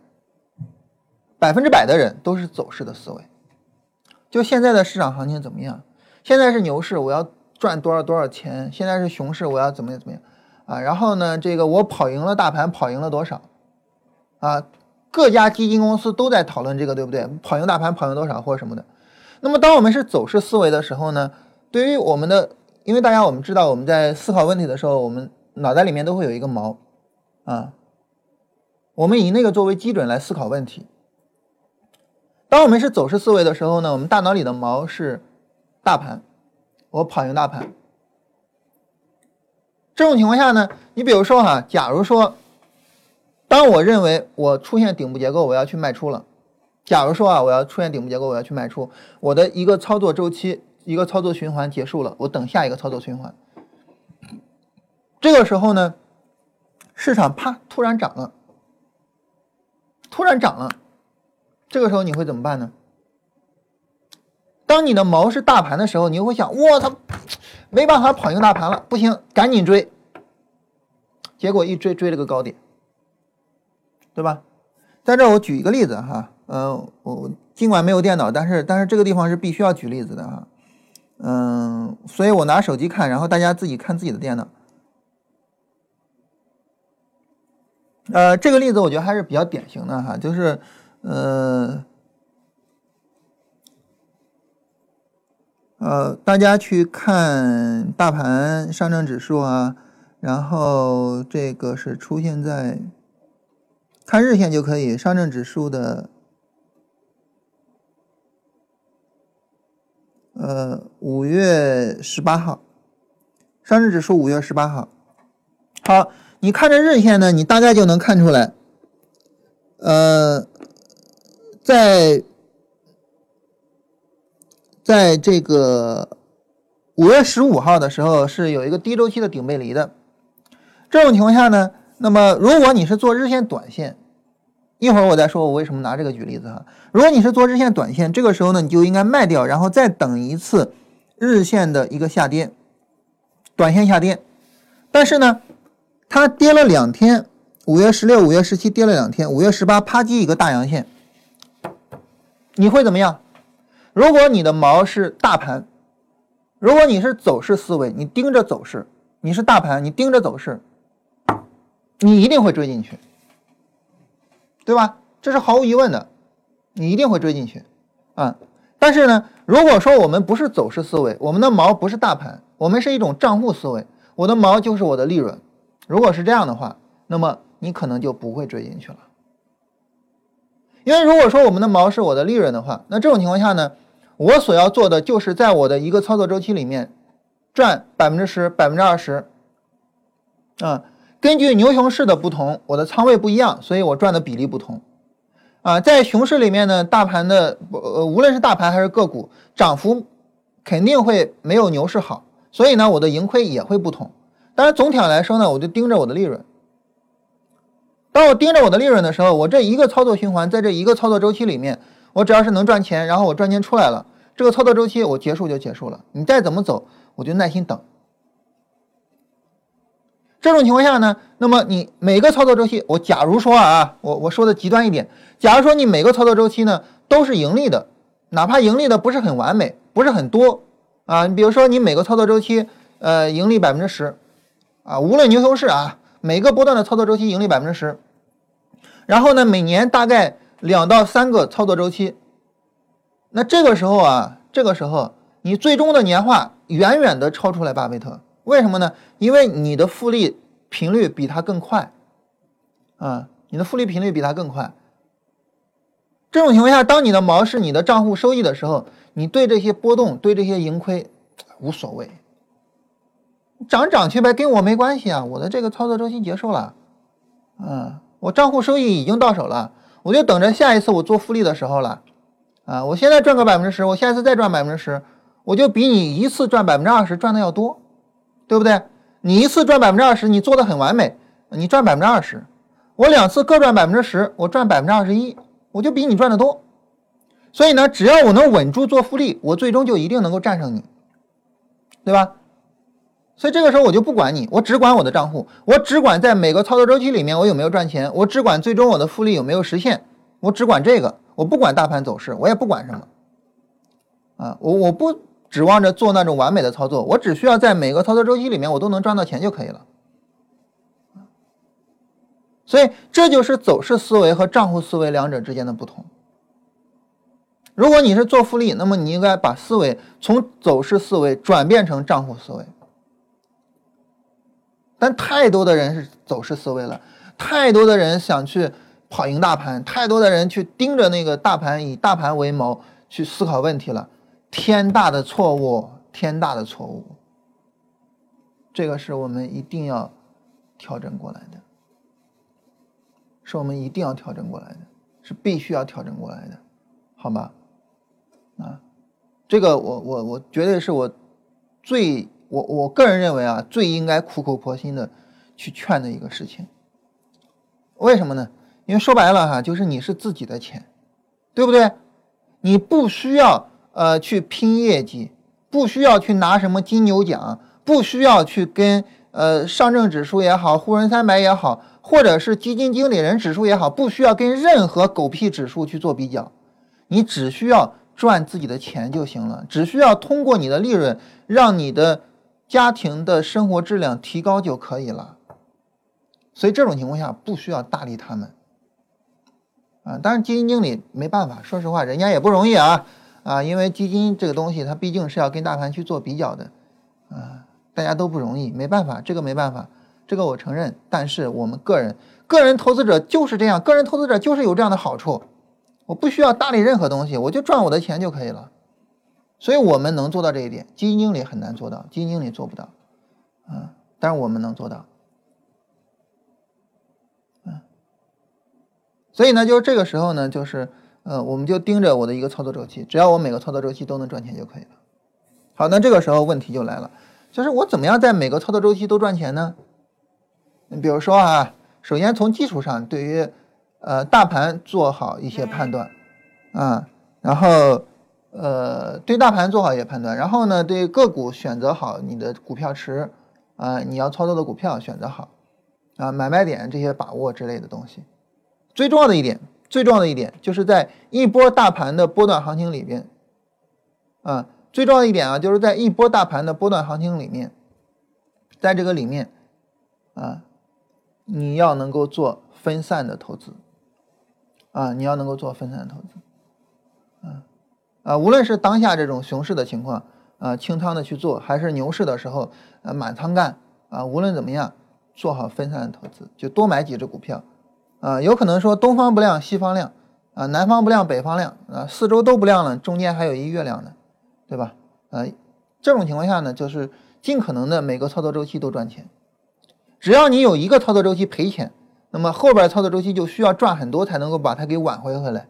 S5: 百分之百的人都是走势的思维。就现在的市场行情怎么样？现在是牛市，我要赚多少多少钱？现在是熊市，我要怎么样怎么样？啊，然后呢，这个我跑赢了大盘，跑赢了多少？啊，各家基金公司都在讨论这个，对不对？跑赢大盘，跑赢多少或者什么的。那么，当我们是走势思维的时候呢？对于我们的，因为大家我们知道，我们在思考问题的时候，我们脑袋里面都会有一个毛啊，我们以那个作为基准来思考问题。当我们是走势思维的时候呢，我们大脑里的毛是大盘，我跑赢大盘。这种情况下呢，你比如说哈，假如说，当我认为我出现顶部结构，我要去卖出了。假如说啊，我要出现顶部结构，我要去卖出，我的一个操作周期、一个操作循环结束了，我等下一个操作循环。这个时候呢，市场啪突然涨了，突然涨了，这个时候你会怎么办呢？当你的毛是大盘的时候，你就会想，我操，没办法跑赢大盘了，不行，赶紧追。结果一追追了个高点，对吧？在这我举一个例子哈。呃，我尽管没有电脑，但是但是这个地方是必须要举例子的哈，嗯，所以我拿手机看，然后大家自己看自己的电脑。呃，这个例子我觉得还是比较典型的哈，就是呃呃，大家去看大盘上证指数啊，然后这个是出现在看日线就可以，上证指数的。呃，五月十八号，上证指数五月十八号。好，你看着日线呢，你大概就能看出来。呃，在在这个五月十五号的时候，是有一个低周期的顶背离的。这种情况下呢，那么如果你是做日线短线。一会儿我再说，我为什么拿这个举例子哈。如果你是做日线短线，这个时候呢，你就应该卖掉，然后再等一次日线的一个下跌，短线下跌。但是呢，它跌了两天，五月十六、五月十七跌了两天，五月十八啪叽一个大阳线，你会怎么样？如果你的毛是大盘，如果你是走势思维，你盯着走势，你是大盘，你盯着走势，你一定会追进去。对吧？这是毫无疑问的，你一定会追进去，啊！但是呢，如果说我们不是走势思维，我们的毛不是大盘，我们是一种账户思维，我的毛就是我的利润。如果是这样的话，那么你可能就不会追进去了。因为如果说我们的毛是我的利润的话，那这种情况下呢，我所要做的就是在我的一个操作周期里面赚百分之十、百分之二十，啊。根据牛熊市的不同，我的仓位不一样，所以我赚的比例不同。啊，在熊市里面呢，大盘的呃，无论是大盘还是个股，涨幅肯定会没有牛市好，所以呢，我的盈亏也会不同。当然，总体上来说呢，我就盯着我的利润。当我盯着我的利润的时候，我这一个操作循环，在这一个操作周期里面，我只要是能赚钱，然后我赚钱出来了，这个操作周期我结束就结束了。你再怎么走，我就耐心等。这种情况下呢，那么你每个操作周期，我假如说啊，我我说的极端一点，假如说你每个操作周期呢都是盈利的，哪怕盈利的不是很完美，不是很多啊，你比如说你每个操作周期，呃，盈利百分之十，啊，无论牛熊市啊，每个波段的操作周期盈利百分之十，然后呢，每年大概两到三个操作周期，那这个时候啊，这个时候你最终的年化远远的超出来巴菲特。为什么呢？因为你的复利频率比他更快，啊，你的复利频率比他更快。这种情况下，当你的毛是你的账户收益的时候，你对这些波动、对这些盈亏无所谓，涨涨去呗，跟我没关系啊。我的这个操作周期结束了，啊，我账户收益已经到手了，我就等着下一次我做复利的时候了，啊，我现在赚个百分之十，我下一次再赚百分之十，我就比你一次赚百分之二十赚的要多。对不对？你一次赚百分之二十，你做的很完美，你赚百分之二十；我两次各赚百分之十，我赚百分之二十一，我就比你赚的多。所以呢，只要我能稳住做复利，我最终就一定能够战胜你，对吧？所以这个时候我就不管你，我只管我的账户，我只管在每个操作周期里面我有没有赚钱，我只管最终我的复利有没有实现，我只管这个，我不管大盘走势，我也不管什么，啊，我我不。指望着做那种完美的操作，我只需要在每个操作周期里面我都能赚到钱就可以了。所以这就是走势思维和账户思维两者之间的不同。如果你是做复利，那么你应该把思维从走势思维转变成账户思维。但太多的人是走势思维了，太多的人想去跑赢大盘，太多的人去盯着那个大盘，以大盘为谋去思考问题了。天大的错误，天大的错误。这个是我们一定要调整过来的，是我们一定要调整过来的，是必须要调整过来的。好吧？啊，这个我我我绝对是我最我我个人认为啊最应该苦口婆心的去劝的一个事情。为什么呢？因为说白了哈，就是你是自己的钱，对不对？你不需要呃去拼业绩，不需要去拿什么金牛奖，不需要去跟呃上证指数也好，沪深三百也好，或者是基金经理人指数也好，不需要跟任何狗屁指数去做比较，你只需要赚自己的钱就行了，只需要通过你的利润让你的家庭的生活质量提高就可以了。所以这种情况下不需要搭理他们。啊，当然基金经理没办法，说实话，人家也不容易啊啊，因为基金这个东西，它毕竟是要跟大盘去做比较的，啊，大家都不容易，没办法，这个没办法，这个我承认。但是我们个人，个人投资者就是这样，个人投资者就是有这样的好处，我不需要搭理任何东西，我就赚我的钱就可以了。所以我们能做到这一点，基金经理很难做到，基金经理做不到，啊，但是我们能做到。嗯所以呢，就是这个时候呢，就是呃，我们就盯着我的一个操作周期，只要我每个操作周期都能赚钱就可以了。好，那这个时候问题就来了，就是我怎么样在每个操作周期都赚钱呢？你比如说啊，首先从技术上对于呃大盘做好一些判断啊，然后呃对大盘做好一些判断，然后呢对个股选择好你的股票池啊，你要操作的股票选择好啊，买卖点这些把握之类的东西。最重要的一点，最重要的一点，就是在一波大盘的波段行情里边，啊，最重要的一点啊，就是在一波大盘的波段行情里面，在这个里面，啊，你要能够做分散的投资，啊，你要能够做分散的投资，啊，无论是当下这种熊市的情况，啊，清仓的去做，还是牛市的时候，啊，满仓干，啊，无论怎么样，做好分散的投资，就多买几只股票。啊，有可能说东方不亮西方亮，啊，南方不亮北方亮，啊，四周都不亮了，中间还有一月亮呢，对吧？啊，这种情况下呢，就是尽可能的每个操作周期都赚钱。只要你有一个操作周期赔钱，那么后边操作周期就需要赚很多才能够把它给挽回回来，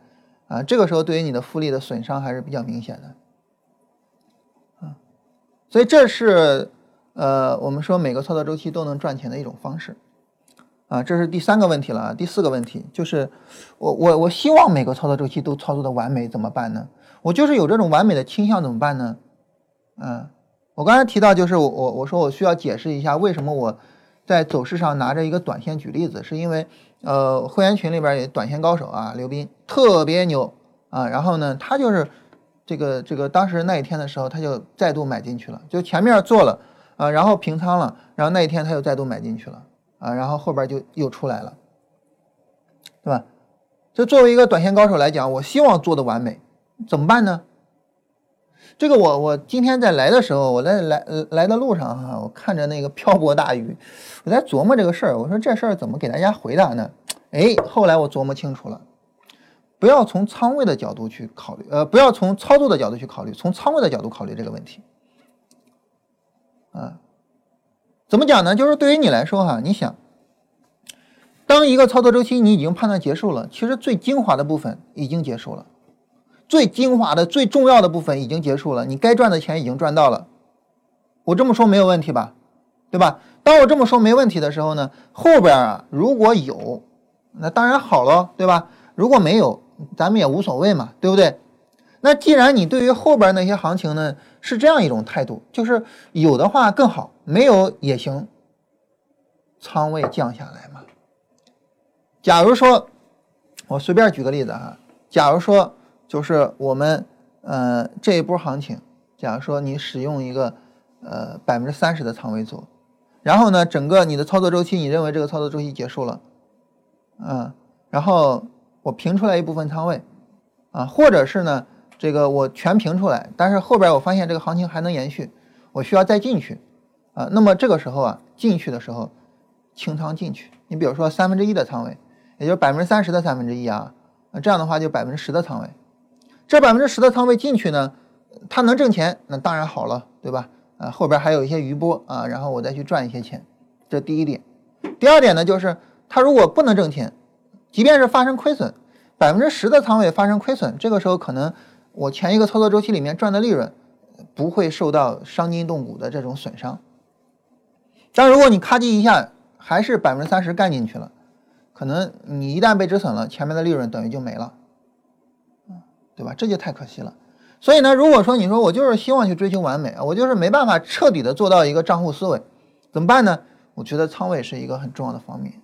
S5: 啊，这个时候对于你的复利的损伤还是比较明显的，啊，所以这是呃我们说每个操作周期都能赚钱的一种方式。啊，这是第三个问题了。第四个问题就是，我我我希望每个操作周期都操作的完美，怎么办呢？我就是有这种完美的倾向，怎么办呢？嗯，我刚才提到，就是我我我说我需要解释一下，为什么我在走势上拿着一个短线举例子，是因为呃会员群里边有短线高手啊，刘斌特别牛啊，然后呢，他就是这个这个当时那一天的时候，他就再度买进去了，就前面做了啊，然后平仓了，然后那一天他又再度买进去了。啊，然后后边就又出来了，对吧？就作为一个短线高手来讲，我希望做的完美，怎么办呢？这个我我今天在来的时候，我在来来的路上哈，我看着那个漂泊大雨，我在琢磨这个事儿。我说这事儿怎么给大家回答呢？哎，后来我琢磨清楚了，不要从仓位的角度去考虑，呃，不要从操作的角度去考虑，从仓位的角度考虑这个问题，啊。怎么讲呢？就是对于你来说哈，你想，当一个操作周期你已经判断结束了，其实最精华的部分已经结束了，最精华的、最重要的部分已经结束了，你该赚的钱已经赚到了。我这么说没有问题吧？对吧？当我这么说没问题的时候呢，后边啊如果有，那当然好了，对吧？如果没有，咱们也无所谓嘛，对不对？那既然你对于后边那些行情呢是这样一种态度，就是有的话更好，没有也行，仓位降下来嘛。假如说，我随便举个例子哈，假如说就是我们呃这一波行情，假如说你使用一个呃百分之三十的仓位做，然后呢整个你的操作周期，你认为这个操作周期结束了，嗯，然后我平出来一部分仓位，啊，或者是呢。这个我全平出来，但是后边我发现这个行情还能延续，我需要再进去，啊，那么这个时候啊，进去的时候清仓进去。你比如说三分之一的仓位，也就是百分之三十的三分之一啊，那这样的话就百分之十的仓位。这百分之十的仓位进去呢，它能挣钱，那当然好了，对吧？啊，后边还有一些余波啊，然后我再去赚一些钱，这第一点。第二点呢，就是它如果不能挣钱，即便是发生亏损。百分之十的仓位发生亏损，这个时候可能我前一个操作周期里面赚的利润不会受到伤筋动骨的这种损伤。但如果你咔叽一下还是百分之三十干进去了，可能你一旦被止损了，前面的利润等于就没了，对吧？这就太可惜了。所以呢，如果说你说我就是希望去追求完美，我就是没办法彻底的做到一个账户思维，怎么办呢？我觉得仓位是一个很重要的方面，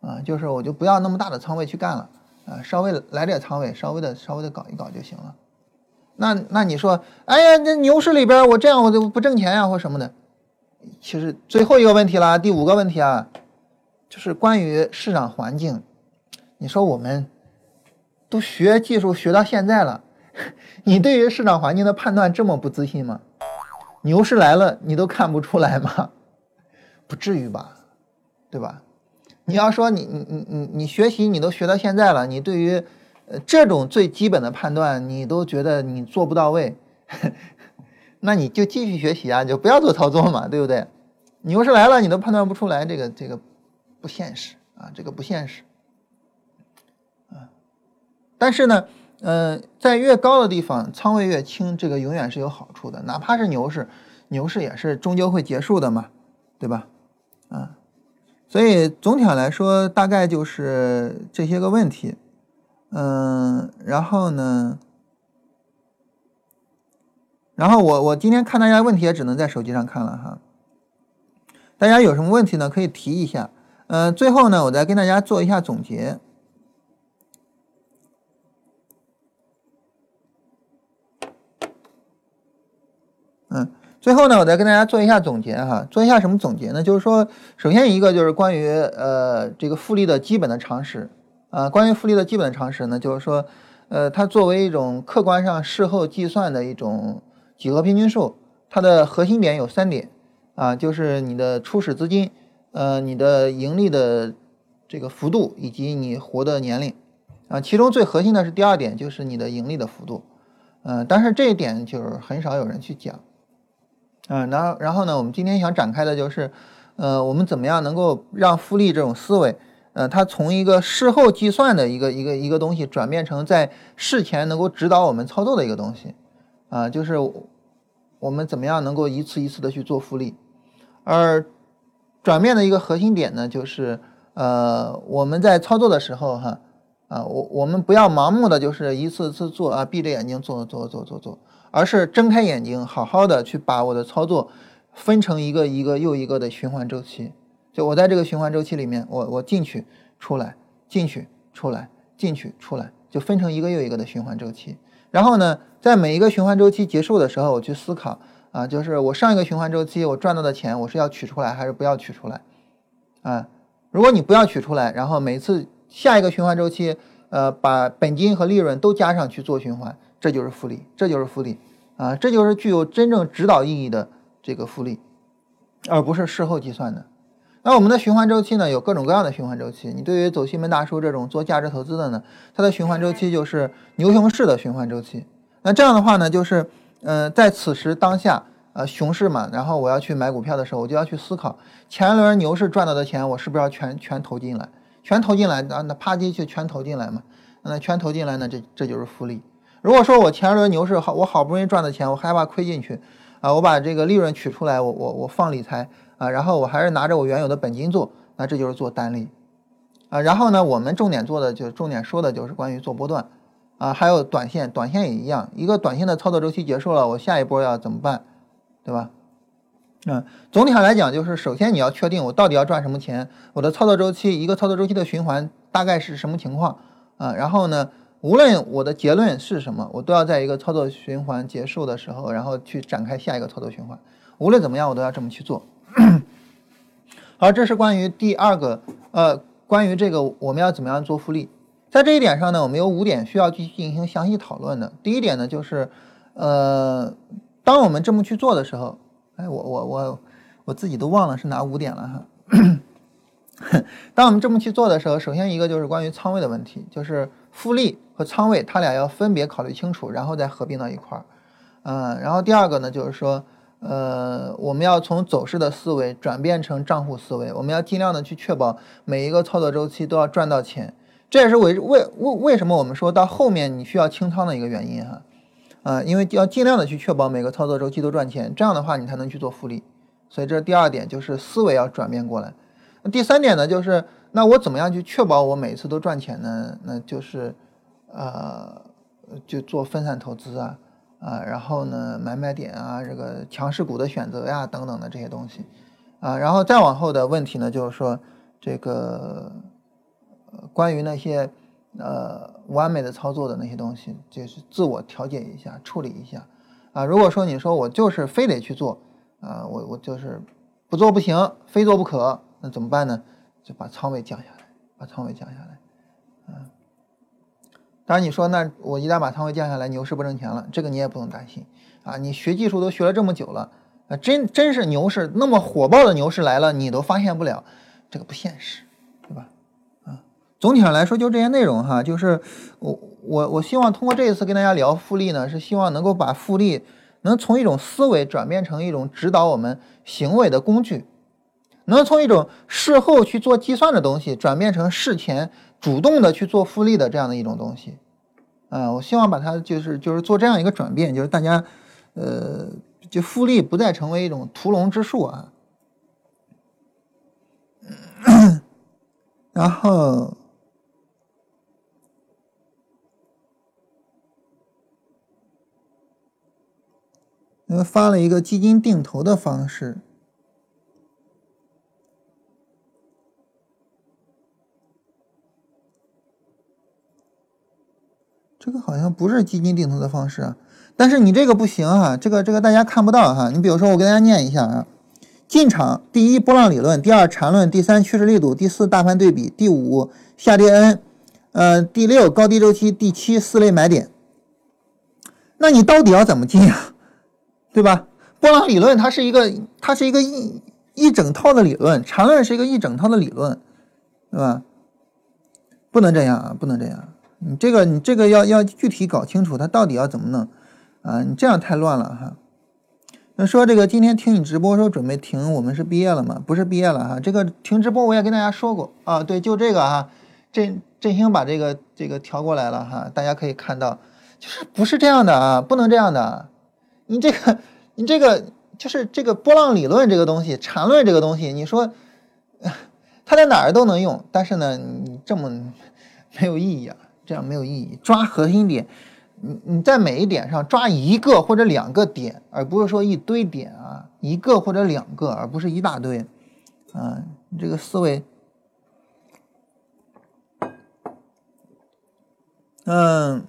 S5: 啊，就是我就不要那么大的仓位去干了，啊，稍微来点仓位，稍微的稍微的搞一搞就行了。那那你说，哎呀，这牛市里边我这样我就不挣钱呀，或什么的。其实最后一个问题啦，第五个问题啊，就是关于市场环境。你说我们都学技术学到现在了。你对于市场环境的判断这么不自信吗？牛市来了你都看不出来吗？不至于吧，对吧？你要说你你你你你学习你都学到现在了，你对于呃这种最基本的判断你都觉得你做不到位，那你就继续学习啊，就不要做操作嘛，对不对？牛市来了你都判断不出来，这个这个不现实啊，这个不现实。但是呢。呃，在越高的地方，仓位越轻，这个永远是有好处的。哪怕是牛市，牛市也是终究会结束的嘛，对吧？啊，所以总体上来说，大概就是这些个问题。嗯，然后呢，然后我我今天看大家问题也只能在手机上看了哈。大家有什么问题呢？可以提一下。嗯，最后呢，我再跟大家做一下总结。嗯，最后呢，我再跟大家做一下总结哈，做一下什么总结呢？就是说，首先一个就是关于呃这个复利的基本的常识啊，关于复利的基本常识呢，就是说，呃，它作为一种客观上事后计算的一种几何平均数，它的核心点有三点啊，就是你的初始资金，呃，你的盈利的这个幅度以及你活的年龄啊，其中最核心的是第二点，就是你的盈利的幅度，嗯，但是这一点就是很少有人去讲。嗯，然后然后呢，我们今天想展开的就是，呃，我们怎么样能够让复利这种思维，呃，它从一个事后计算的一个一个一个东西，转变成在事前能够指导我们操作的一个东西，啊，就是我们怎么样能够一次一次的去做复利，而转变的一个核心点呢，就是呃，我们在操作的时候哈，啊，我我们不要盲目的就是一次次做啊，闭着眼睛做做做做做。而是睁开眼睛，好好的去把我的操作分成一个一个又一个的循环周期。就我在这个循环周期里面，我我进去出来，进去出来，进去出来，就分成一个又一个的循环周期。然后呢，在每一个循环周期结束的时候，我去思考啊，就是我上一个循环周期我赚到的钱，我是要取出来还是不要取出来？啊，如果你不要取出来，然后每次下一个循环周期，呃，把本金和利润都加上去做循环。这就是复利，这就是复利啊！这就是具有真正指导意义的这个复利，而不是事后计算的。那我们的循环周期呢？有各种各样的循环周期。你对于走西门大叔这种做价值投资的呢，它的循环周期就是牛熊市的循环周期。那这样的话呢，就是呃，在此时当下，呃，熊市嘛，然后我要去买股票的时候，我就要去思考，前轮牛市赚到的钱，我是不是要全全投进来？全投进来，那那啪叽就全投进来嘛？那全投进来呢？这这就是复利。如果说我前一轮牛市好，我好不容易赚的钱，我害怕亏进去，啊，我把这个利润取出来，我我我放理财啊，然后我还是拿着我原有的本金做，那这就是做单利，啊，然后呢，我们重点做的就重点说的就是关于做波段，啊，还有短线，短线也一样，一个短线的操作周期结束了，我下一波要怎么办，对吧？嗯，总体上来讲，就是首先你要确定我到底要赚什么钱，我的操作周期，一个操作周期的循环大概是什么情况啊，然后呢？无论我的结论是什么，我都要在一个操作循环结束的时候，然后去展开下一个操作循环。无论怎么样，我都要这么去做。好，这是关于第二个，呃，关于这个我们要怎么样做复利。在这一点上呢，我们有五点需要去进行详细讨论的。第一点呢，就是，呃，当我们这么去做的时候，哎，我我我我自己都忘了是哪五点了哈。当我们这么去做的时候，首先一个就是关于仓位的问题，就是复利。和仓位，它俩要分别考虑清楚，然后再合并到一块儿。嗯，然后第二个呢，就是说，呃，我们要从走势的思维转变成账户思维，我们要尽量的去确保每一个操作周期都要赚到钱。这也是为为为为什么我们说到后面你需要清仓的一个原因哈，啊因为要尽量的去确保每个操作周期都赚钱，这样的话你才能去做复利。所以这是第二点，就是思维要转变过来。那第三点呢，就是那我怎么样去确保我每次都赚钱呢？那就是呃，就做分散投资啊，啊，然后呢买买点啊，这个强势股的选择呀等等的这些东西啊，然后再往后的问题呢，就是说这个。关于那些呃完美的操作的那些东西，就是自我调节一下，处理一下啊。如果说你说我就是非得去做啊，我我就是不做不行，非做不可，那怎么办呢？就把仓位降下来，把仓位降下来。嗯，当然你说那我一旦把仓位降下来，牛市不挣钱了，这个你也不用担心啊。你学技术都学了这么久了啊，真真是牛市那么火爆的牛市来了，你都发现不了，这个不现实。总体上来说，就这些内容哈，就是我我我希望通过这一次跟大家聊复利呢，是希望能够把复利能从一种思维转变成一种指导我们行为的工具，能从一种事后去做计算的东西转变成事前主动的去做复利的这样的一种东西，啊，我希望把它就是就是做这样一个转变，就是大家呃，就复利不再成为一种屠龙之术啊，然后。因为发了一个基金定投的方式，这个好像不是基金定投的方式啊。但是你这个不行啊，这个这个大家看不到哈。你比如说，我给大家念一下啊：进场，第一波浪理论，第二缠论，第三趋势力度，第四大盘对比，第五下跌 N，呃，第六高低周期，第七四类买点。那你到底要怎么进啊？对吧？波浪理论它是一个，它是一个一一整套的理论，缠论是一个一整套的理论，对吧？不能这样啊，不能这样。你这个你这个要要具体搞清楚，它到底要怎么弄啊？你这样太乱了哈。那说这个今天听你直播说准备停，我们是毕业了吗？不是毕业了哈。这个停直播我也跟大家说过啊，对，就这个哈。振振兴把这个这个调过来了哈，大家可以看到，就是不是这样的啊，不能这样的。你这个，你这个就是这个波浪理论这个东西，缠论这个东西，你说 它在哪儿都能用，但是呢，你这么没有意义啊，这样没有意义。抓核心点，你你在每一点上抓一个或者两个点，而不是说一堆点啊，一个或者两个，而不是一大堆啊，你这个思维，嗯。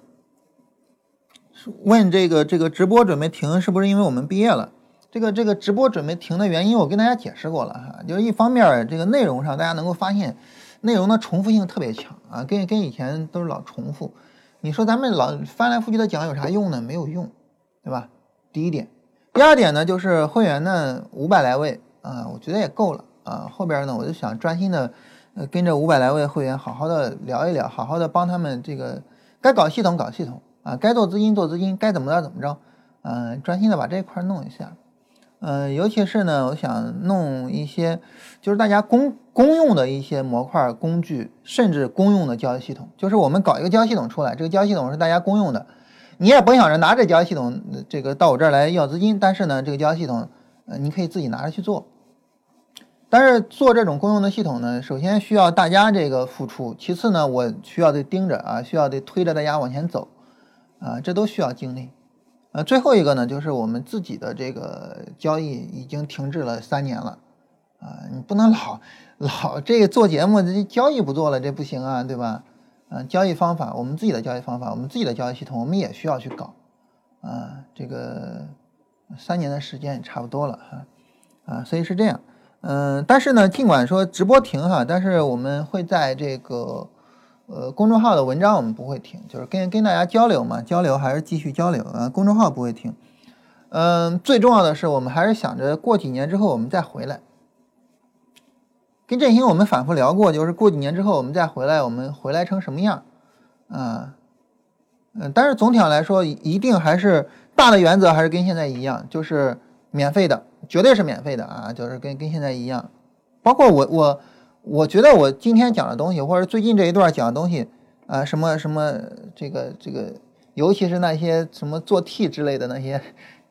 S5: 问这个这个直播准备停是不是因为我们毕业了？这个这个直播准备停的原因我跟大家解释过了哈，就是一方面这个内容上大家能够发现内容的重复性特别强啊，跟跟以前都是老重复。你说咱们老翻来覆去的讲有啥用呢？没有用，对吧？第一点，第二点呢就是会员呢五百来位啊，我觉得也够了啊。后边呢我就想专心的跟着五百来位会员好好的聊一聊，好好的帮他们这个该搞系统搞系统。啊，该做资金做资金，该怎么着怎么着，嗯，专心的把这一块弄一下，嗯，尤其是呢，我想弄一些就是大家公公用的一些模块工具，甚至公用的交易系统，就是我们搞一个交易系统出来，这个交易系统是大家公用的，你也甭想着拿着交易系统这个到我这儿来要资金，但是呢，这个交易系统，呃，你可以自己拿着去做。但是做这种公用的系统呢，首先需要大家这个付出，其次呢，我需要得盯着啊，需要得推着大家往前走。啊，这都需要精力。呃，最后一个呢，就是我们自己的这个交易已经停滞了三年了。啊，你不能老老这个做节目，这交易不做了，这不行啊，对吧？嗯，交易方法，我们自己的交易方法，我们自己的交易系统，我们也需要去搞。啊，这个三年的时间也差不多了哈。啊，所以是这样。嗯，但是呢，尽管说直播停哈，但是我们会在这个。呃，公众号的文章我们不会停，就是跟跟大家交流嘛，交流还是继续交流啊。公众号不会停，嗯，最重要的是我们还是想着过几年之后我们再回来。跟振兴我们反复聊过，就是过几年之后我们再回来，我们回来成什么样啊？嗯，但是总体上来说，一定还是大的原则还是跟现在一样，就是免费的，绝对是免费的啊，就是跟跟现在一样。包括我我。我觉得我今天讲的东西，或者最近这一段讲的东西，啊，什么什么这个这个，尤其是那些什么做 T 之类的那些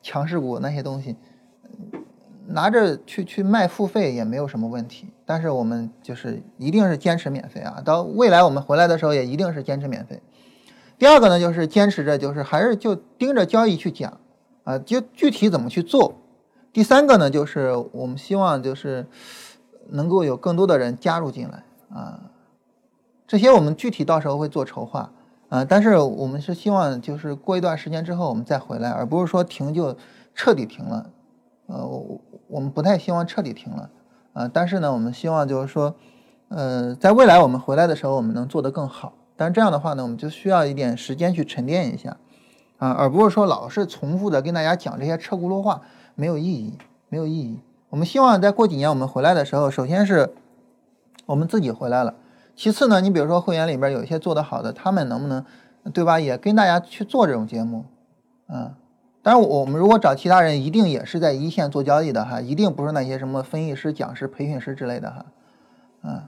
S5: 强势股那些东西，拿着去去卖付费也没有什么问题。但是我们就是一定是坚持免费啊，到未来我们回来的时候也一定是坚持免费。第二个呢，就是坚持着，就是还是就盯着交易去讲啊，就具体怎么去做。第三个呢，就是我们希望就是能够有更多的人加入进来啊，这些我们具体到时候会做筹划啊，但是我们是希望就是过一段时间之后我们再回来，而不是说停就彻底停了，呃，我我们不太希望彻底停了啊，但是呢，我们希望就是说，呃，在未来我们回来的时候，我们能做得更好，但是这样的话呢，我们就需要一点时间去沉淀一下啊，而不是说老是重复的跟大家讲这些车轱辘话。没有意义，没有意义。我们希望在过几年我们回来的时候，首先是我们自己回来了，其次呢，你比如说会员里边有一些做得好的，他们能不能，对吧？也跟大家去做这种节目，嗯。当然，我们如果找其他人，一定也是在一线做交易的哈，一定不是那些什么分析师、讲师、培训师之类的哈，嗯。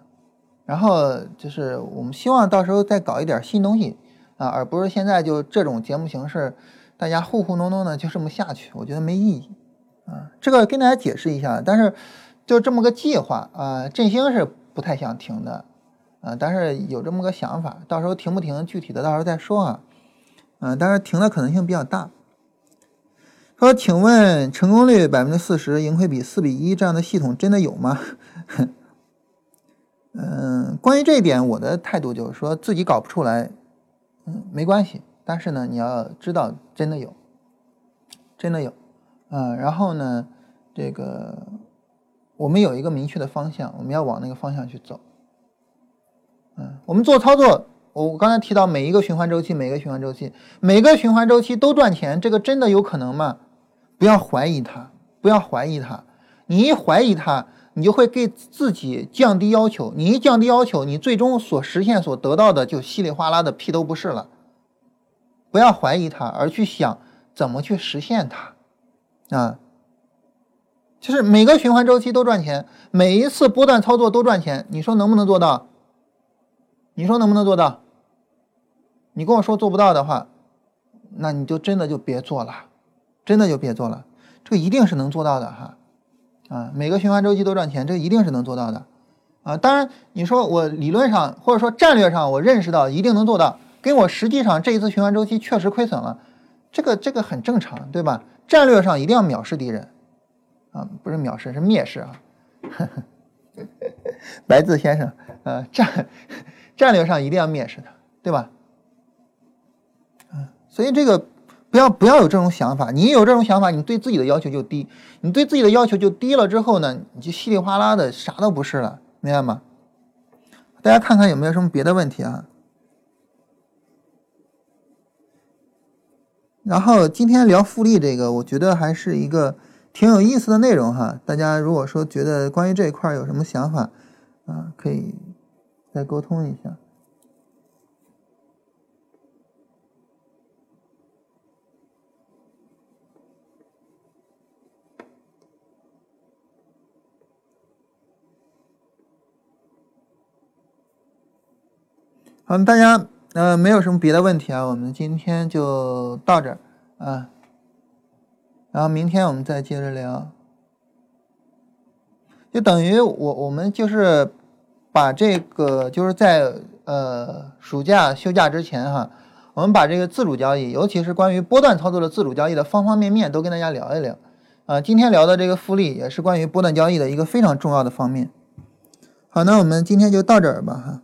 S5: 然后就是我们希望到时候再搞一点新东西啊，而不是现在就这种节目形式，大家糊糊弄弄的就这么下去，我觉得没意义。啊，这个跟大家解释一下，但是就这么个计划啊，振兴是不太想停的啊，但是有这么个想法，到时候停不停，具体的到时候再说啊，嗯，但是停的可能性比较大。说，请问成功率百分之四十，盈亏比四比一这样的系统真的有吗？嗯，关于这一点，我的态度就是说自己搞不出来，嗯，没关系，但是呢，你要知道真的有，真的有。嗯，然后呢，这个我们有一个明确的方向，我们要往那个方向去走。嗯，我们做操作，我刚才提到每一个循环周期，每个循环周期，每个循环周期都赚钱，这个真的有可能吗？不要怀疑它，不要怀疑它。你一怀疑它，你就会给自己降低要求。你一降低要求，你最终所实现、所得到的就稀里哗啦的屁都不是了。不要怀疑它，而去想怎么去实现它。啊，就是每个循环周期都赚钱，每一次波段操作都赚钱，你说能不能做到？你说能不能做到？你跟我说做不到的话，那你就真的就别做了，真的就别做了。这个一定是能做到的哈，啊，每个循环周期都赚钱，这一定是能做到的，啊，当然你说我理论上或者说战略上我认识到一定能做到，跟我实际上这一次循环周期确实亏损了，这个这个很正常，对吧？战略上一定要藐视敌人，啊，不是藐视，是蔑视啊！呵 呵白字先生，呃，战战略上一定要蔑视他，对吧？嗯，所以这个不要不要有这种想法，你有这种想法，你对自己的要求就低，你对自己的要求就低了之后呢，你就稀里哗啦的啥都不是了，明白吗？大家看看有没有什么别的问题啊？然后今天聊复利这个，我觉得还是一个挺有意思的内容哈。大家如果说觉得关于这一块有什么想法啊，可以再沟通一下。好，大家。那，没有什么别的问题啊，我们今天就到这儿啊，然后明天我们再接着聊，就等于我我们就是把这个就是在呃暑假休假之前哈，我们把这个自主交易，尤其是关于波段操作的自主交易的方方面面都跟大家聊一聊啊，今天聊的这个复利也是关于波段交易的一个非常重要的方面。好，那我们今天就到这儿吧哈。